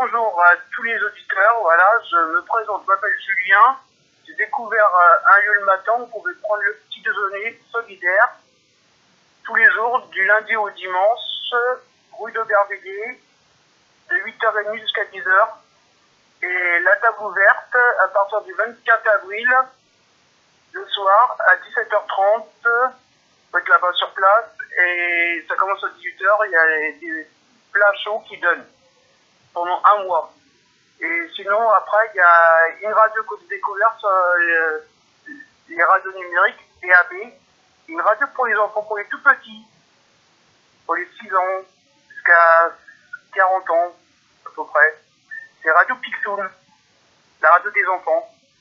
bonjour à tous les auditeurs. Voilà, je me présente, je m'appelle Julien. J'ai découvert euh, un lieu le matin où on pouvait prendre le petit déjeuner solidaire tous les jours, du lundi au dimanche, rue de Bervilliers, de 8h30 jusqu'à 10h. Et la table ouverte à partir du 24 avril, le soir, à 17h30. Faut être là-bas sur place. Et ça commence à 18h. Il y a des plats chauds qui donnent pendant un mois. Et sinon, après, il y a une radio découverte sur euh, les, radios numériques, DAB. Une radio pour les enfants, pour les tout petits. Pour les 6 ans jusqu'à 40 ans, à peu près. C'est Radio Pixoon, la radio des enfants.